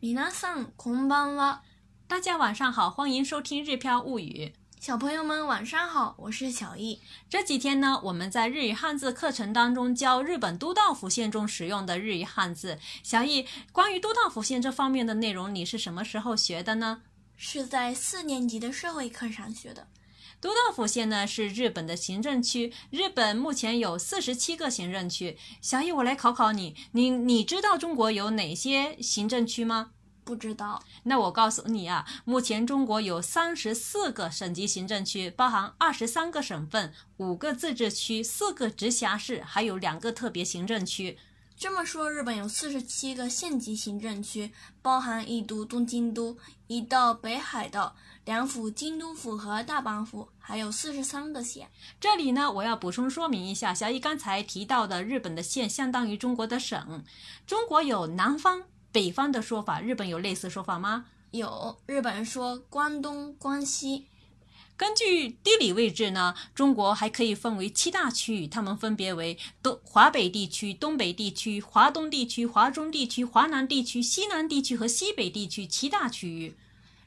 皆さんこんばんは。大家晚上好，欢迎收听《日飘物语》。小朋友们晚上好，我是小易。这几天呢，我们在日语汉字课程当中教日本都道府县中使用的日语汉字。小易，关于都道府县这方面的内容，你是什么时候学的呢？是在四年级的社会课上学的。 都道府县呢是日本的行政区。日本目前有四十七个行政区。小易，我来考考你，你你知道中国有哪些行政区吗？不知道。那我告诉你啊，目前中国有三十四个省级行政区，包含二十三个省份、五个自治区、四个直辖市，还有两个特别行政区。这么说，日本有四十七个县级行政区，包含一都东京都、一道北海道。两府京都府和大阪府，还有四十三个县。这里呢，我要补充说明一下，小易刚才提到的日本的县相当于中国的省。中国有南方、北方的说法，日本有类似说法吗？有，日本人说关东、关西。根据地理位置呢，中国还可以分为七大区域，它们分别为东华北地区、东北地区、华东地区、华中地区、华南地区、西南地区和西北地区七大区域。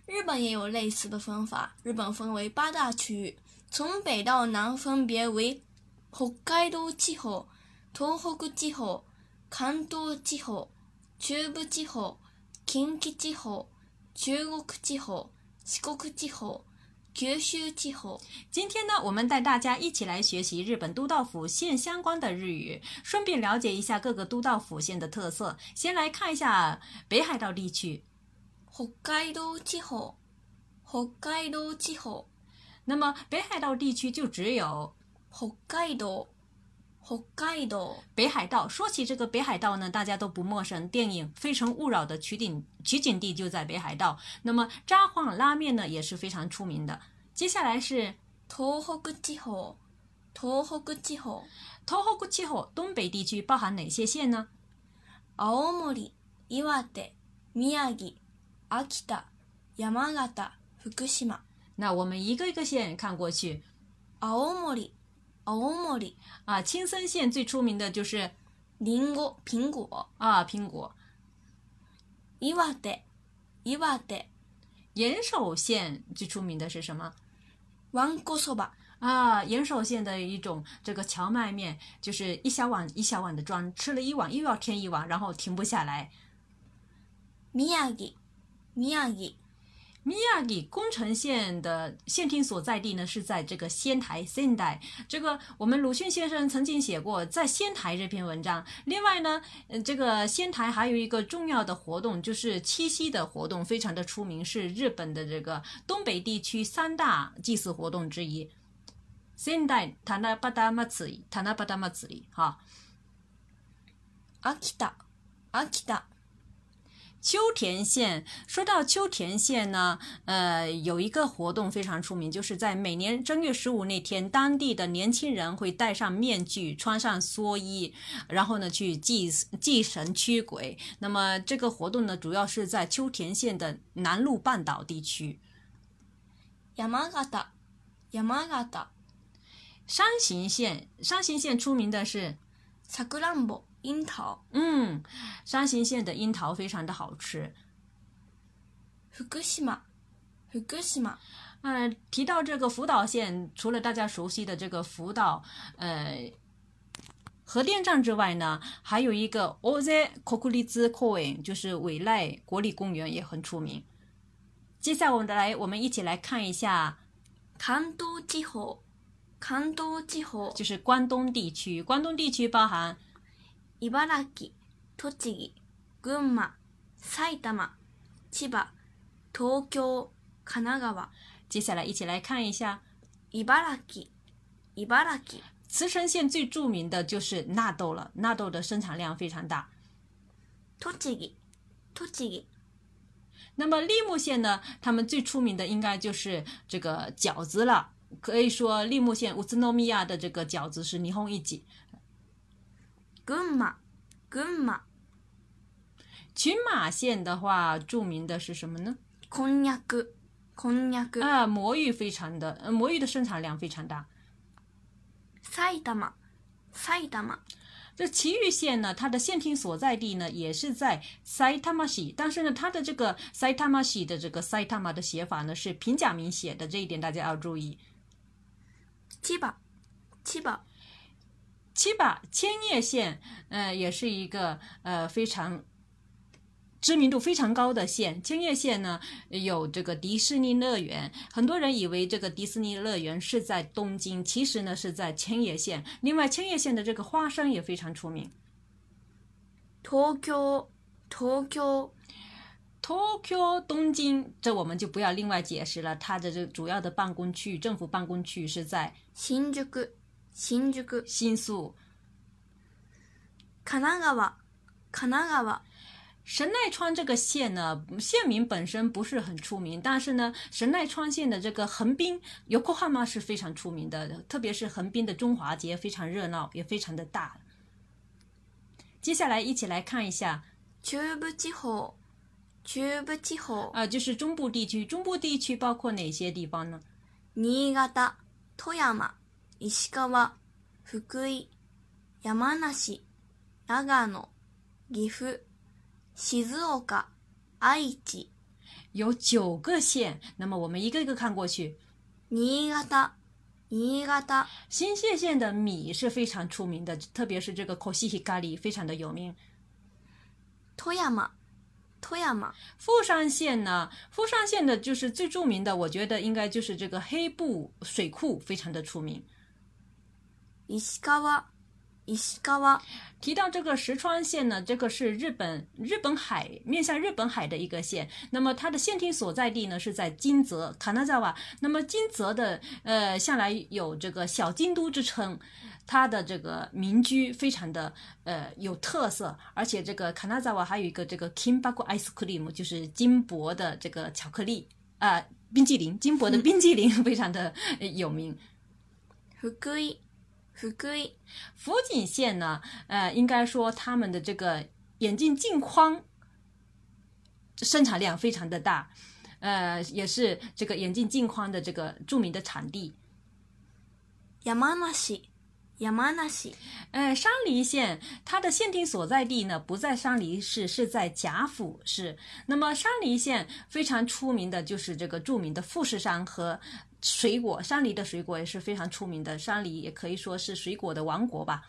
日本也有类似的方法。日本分为八大区域，从北到南分别为：北海道气候、東北地方、関東地方、中部地方、近畿地方、中国地方、四国气候、九州气候。今天呢，我们带大家一起来学习日本都道府县相关的日语，顺便了解一下各个都道府县的特色。先来看一下北海道地区。北海道地方，北海道地方。那么北海道地区就只有北海道，北海道，北海道。说起这个北海道呢，大家都不陌生。电影《非诚勿扰》的取景取景地就在北海道。那么札幌拉面呢也是非常出名的。接下来是東北地方，東北地方，東北地方，东北地区包含哪些县呢？青森、岩手、宮城。秋田、山形、福島。那我们一个一个县看过去。青森。青森啊，青森县最出名的就是リンゴ苹果啊，苹果。岩手，岩手。岩手县最出名的是什么？わんこそば啊，岩手县的一种这个荞麦面，就是一小碗一小碗的装，吃了一碗又要添一碗，然后停不下来。宮城， 米亚底，米亚底宫城县的县厅所在地呢，是在这个仙台 （Sendai）。这个我们鲁迅先生曾经写过在仙台这篇文章。另外呢，嗯，这个仙台还有一个重要的活动，就是七夕的活动，非常的出名，是日本的这个东北地区三大祭祀活动之一。仙台塔那巴达 Tanabata m 哈阿 k 达，阿 a 达。秋田县，说到秋田县呢，呃，有一个活动非常出名，就是在每年正月十五那天，当地的年轻人会戴上面具，穿上蓑衣，然后呢去祭祭神驱鬼。那么这个活动呢，主要是在秋田县的南陆半岛地区。山形，山形，山形县，山形县出名的是さくらんぼ。 樱桃，嗯，山形县的樱桃非常的好吃。福冈，福玛，呃，提到这个福岛县，除了大家熟悉的这个福岛，呃，核电站之外呢，还有一个 Oze k o k i z Coin，就是委赖国立公园也很出名。接下来我们来，我们一起来看一下关东地方，关东地方就是关东地区，关东地区包含。茨城县最著名的就是纳豆了，纳豆的生产量非常大。栃木栃木，那么利木县呢？他们最出名的应该就是这个饺子了，可以说利木县乌兹诺米亚的这个饺子是霓虹一绝。群马，群马。群马县的话，著名的是什么呢？こんにゃく，こんにゃく。啊，魔芋非常的，魔芋的生产量非常大。埼玉，埼玉。 这埼玉县呢，它的县厅所在地呢也是在 Saitama 市，但是呢，它的这个 Saitama 市的这个 Saitama 的写法呢是平假名写的，这一点大家要注意。千葉千葉 七百千叶县，呃，也是一个呃非常知名度非常高的县。千叶县呢有这个迪士尼乐园，很多人以为这个迪士尼乐园是在东京，其实呢是在千叶县。另外，千叶县的这个花生也非常出名。Tokyo，Tokyo，Tokyo，东京，这我们就不要另外解释了。它的这主要的办公区、政府办公区是在新宿。新宿。神奈川这个县呢，县名本身不是很出名，但是呢，神奈川县的这个横滨、Yokohama 是非常出名的，特别是横滨的中华街非常热闹，也非常的大。接下来一起来看一下。中部地方。中部地方。啊，就是中部地区，中部地区包括哪些地方呢？新潟、富山。石川、福井、山梨、長野、岐阜、静岡、愛知，有九个县。那么我们一个一个看过去。新泻县的米是非常出名的，特别是这个烤西西咖喱，非常的有名。富山县呢，富山县的就是最著名的，我觉得应该就是这个黑布水库，非常的出名。石川，石川提到这个石川县呢，这个是日本日本海面向日本海的一个县。那么它的县厅所在地呢是在金泽卡纳扎瓦。那么金泽的呃向来有这个小京都之称，它的这个民居非常的呃有特色，而且这个卡纳扎瓦还有一个这个金 cream，就是金箔的这个巧克力啊冰激凌，金箔的冰激凌非常的有名。福贵。福贵，福井县呢？呃，应该说他们的这个眼镜镜框生产量非常的大，呃，也是这个眼镜镜框的这个著名的产地。呃，山梨县，它的限定所在地呢不在山梨市，是在甲府市。那么山梨县非常出名的就是这个著名的富士山和水果，山梨的水果也是非常出名的，山梨也可以说是水果的王国吧。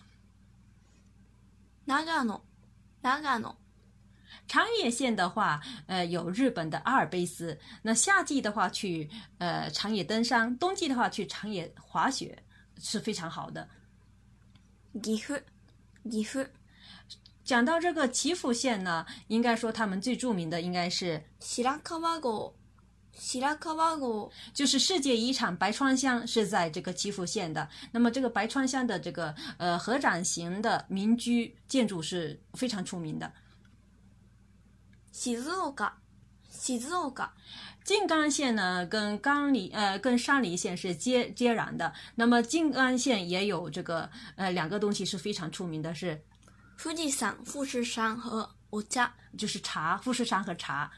长野县的话，呃，有日本的阿尔卑斯，那夏季的话去呃长野登山，冬季的话去长野滑雪是非常好的。岐阜，岐阜。讲到这个岐阜县呢，应该说他们最著名的应该是白川乡，就是世界遗产白川乡是在这个岐阜县的。那么这个白川乡的这个呃合掌型的民居建筑是非常出名的。其次，静冈县呢，跟冈里呃，跟山梨县是接接壤的。那么，静冈县也有这个呃两个东西是非常出名的，是富士山、富士山和茶，就是茶。富士山和茶。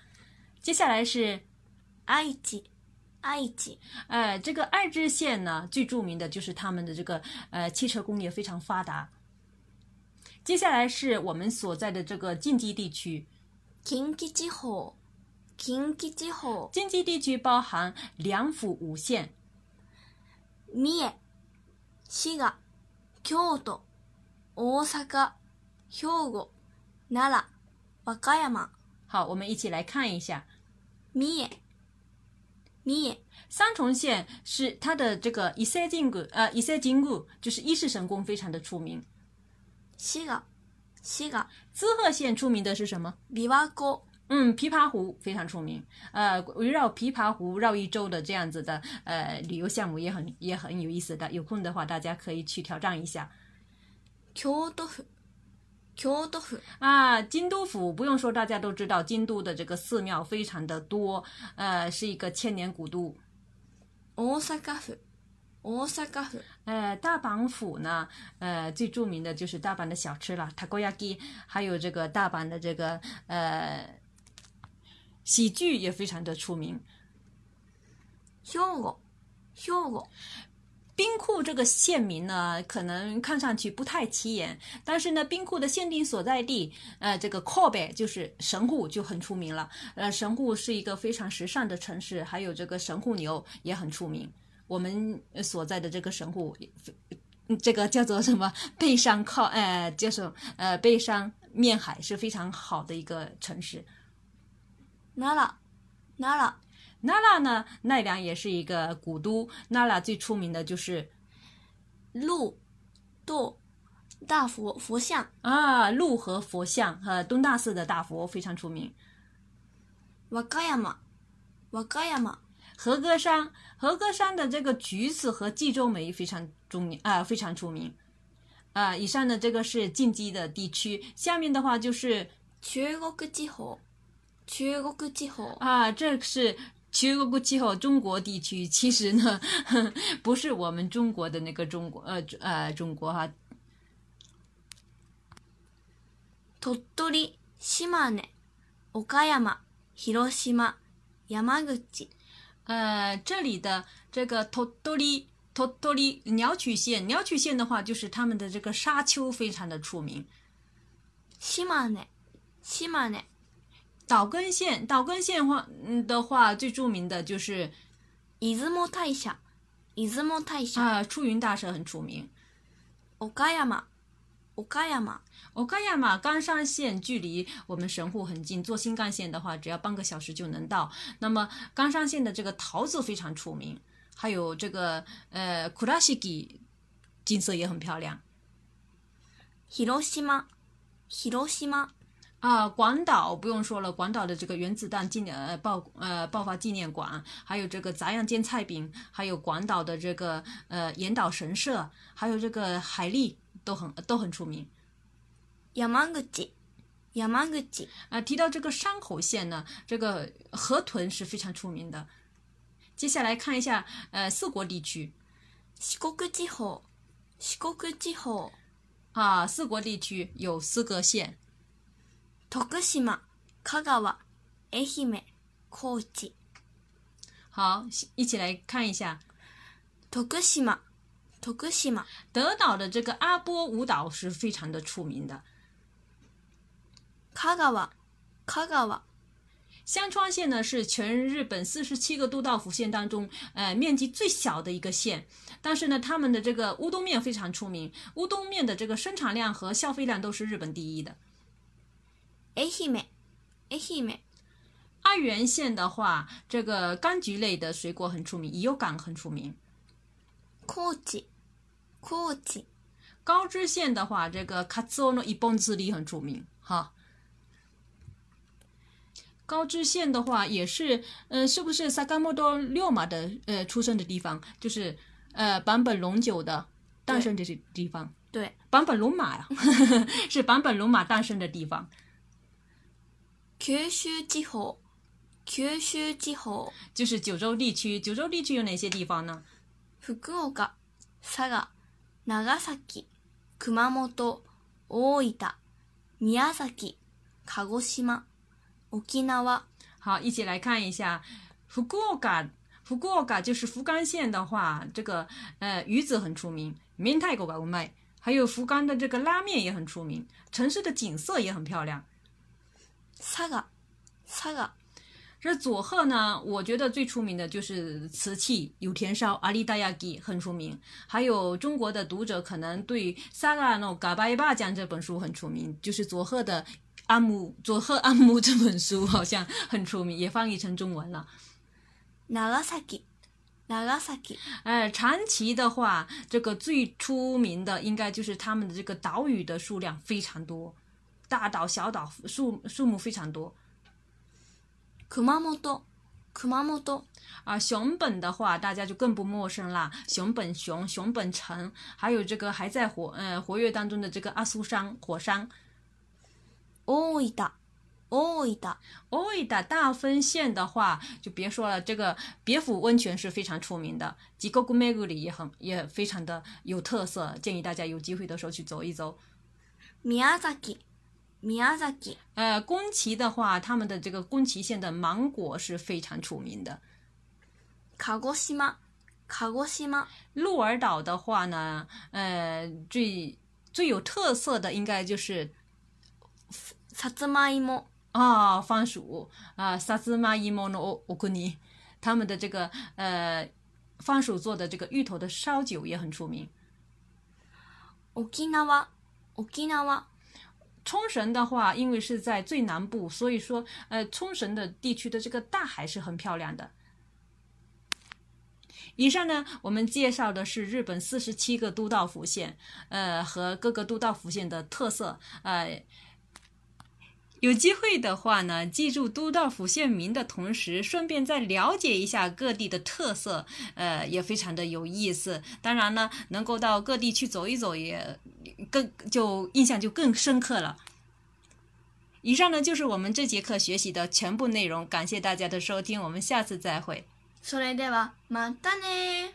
接下来是爱知，爱知，呃，这个爱知县呢，最著名的就是他们的这个呃汽车工业非常发达。接下来是我们所在的这个近畿地区，近畿之后。近畿地方，近畿地区包含两府五县：，三重、滋贺、京都、大阪、兵库、奈良、和歌山。好，我们一起来看一下：三重县是它的这个伊势神宫，呃，伊势神宫就是伊势神宫非常的出名。滋贺县出名的是什么？比瓦国。嗯，琵琶湖非常出名，呃，围绕琵琶湖绕一周的这样子的呃旅游项目也很也很有意思的，有空的话大家可以去挑战一下。京都府，京都府啊，京都府不用说，大家都知道京都的这个寺庙非常的多，呃，是一个千年古都。大阪府，大阪府，呃，大阪府呢，呃，最著名的就是大阪的小吃了，塔锅鸭鸡，还有这个大阪的这个呃。喜剧也非常的出名，笑过，笑过。兵库这个县名呢，可能看上去不太起眼，但是呢，兵库的限定所在地，呃，这个靠北就是神户就很出名了。呃，神户是一个非常时尚的城市，还有这个神户牛也很出名。我们所在的这个神户，这个叫做什么？背山靠，呃，就是呃，背山面海是非常好的一个城市。娜良，娜良，娜良呢？奈良也是一个古都。娜良最出名的就是鹿，杜。大佛佛像啊，鹿和佛像和东大寺的大佛非常出名。和歌山，和歌山的这个橘子和冀州梅非常著名啊，非常出名啊。以上的这个是近畿的地区，下面的话就是。全国中国气候啊，这是全国气候。中国地区其实呢，不是我们中国的那个中国，呃呃，中国哈。鳥取島根岡山広島山口，呃，这里的这个鳥取鳥取鸟取县，鸟取县的话，就是他们的这个沙丘非常的出名。島根島根岛根县，岛根县话的话，最著名的就是伊织摩太下，伊织摩太下啊，出云大社很出名。岡山岡山岡山冈山县距离我们神户很近，坐新干线的话，只要半个小时就能到。那么冈山县的这个桃子非常出名，还有这个呃，苦拉西给景色也很漂亮。。啊，广岛不用说了，广岛的这个原子弹纪念呃爆呃爆发纪念馆，还有这个杂样煎菜饼，还有广岛的这个呃岩岛神社，还有这个海力都很都很出名。山口口。啊，提到这个山口县呢，这个河豚是非常出名的。接下来看一下呃四国地区。啊，四国地区有四个县。徳島、香川、愛媛、高知，好，一起来看一下。徳島、徳島。德岛的这个阿波舞蹈是非常的出名的。香川县呢是全日本四十七个都道府县当中，呃，面积最小的一个县。但是呢，他们的这个乌冬面非常出名，乌冬面的这个生产量和消费量都是日本第一的。爱媛，爱媛。爱媛县的话，这个柑橘类的水果很出名，伊予柑很出名。高知，高知。高知县的话，这个カツオの一本之里很出名，哈。高知县的话，也是，嗯，是不是萨冈莫多六马的呃出生的地方？就是呃坂本龙九的诞生的地方。对，坂本龙马呀，是坂本龙马诞生的地方。 九州地方，九州地方就是九州地区。九州地区有哪些地方呢？福岡、佐賀、長崎、熊本、大分、宮崎、鹿児島、沖縄。好，一起来看一下福岡。福岡就是福冈县的话，这个呃鱼子很出名，明太子がうまい。还有福冈的这个拉面也很出名，城市的景色也很漂亮。 萨嘎，萨嘎。这佐贺呢？我觉得最出名的就是瓷器，有田烧、阿里达亚吉很出名。还有中国的读者可能对《萨嘎诺嘎巴伊巴》讲这本书很出名，就是佐贺的《阿姆佐贺阿姆这本书好像很出名，也翻译成中文了。那拉萨吉，那拉萨长崎的话，这个最出名的应该就是他们的这个岛屿的数量非常多。大岛、小岛数树木非常多。熊本的话，大家就更不陌生啦。熊本熊、熊本城，还有这个还在活嗯活跃当中的这个阿苏山火山。大分县的话，就别说了，这个别府温泉是非常出名的，吉沟古美谷里也很也非常的有特色，建议大家有机会的时候去走一走。宮崎，呃，宫崎的话，他们的这个宫崎县的芒果是非常出名的。鹿児島， 鹿児島、鹿儿岛的话呢，呃，最最有特色的应该就是さつまいも、啊番薯啊，萨兹玛伊莫诺欧库尼，他们的这个呃番薯做的这个芋头的烧酒也很出名。沖縄、沖縄、 冲绳的话，因为是在最南部，所以说，呃，冲绳的地区的这个大海是很漂亮的。以上呢，我们介绍的是日本四十七个都道府县，呃，和各个都道府县的特色，呃。有机会的话呢，记住都道府县名的同时，顺便再了解一下各地的特色，呃，也非常的有意思。当然呢，能够到各地去走一走，也更就印象就更深刻了。以上呢就是我们这节课学习的全部内容，感谢大家的收听，我们下次再会。それではまたね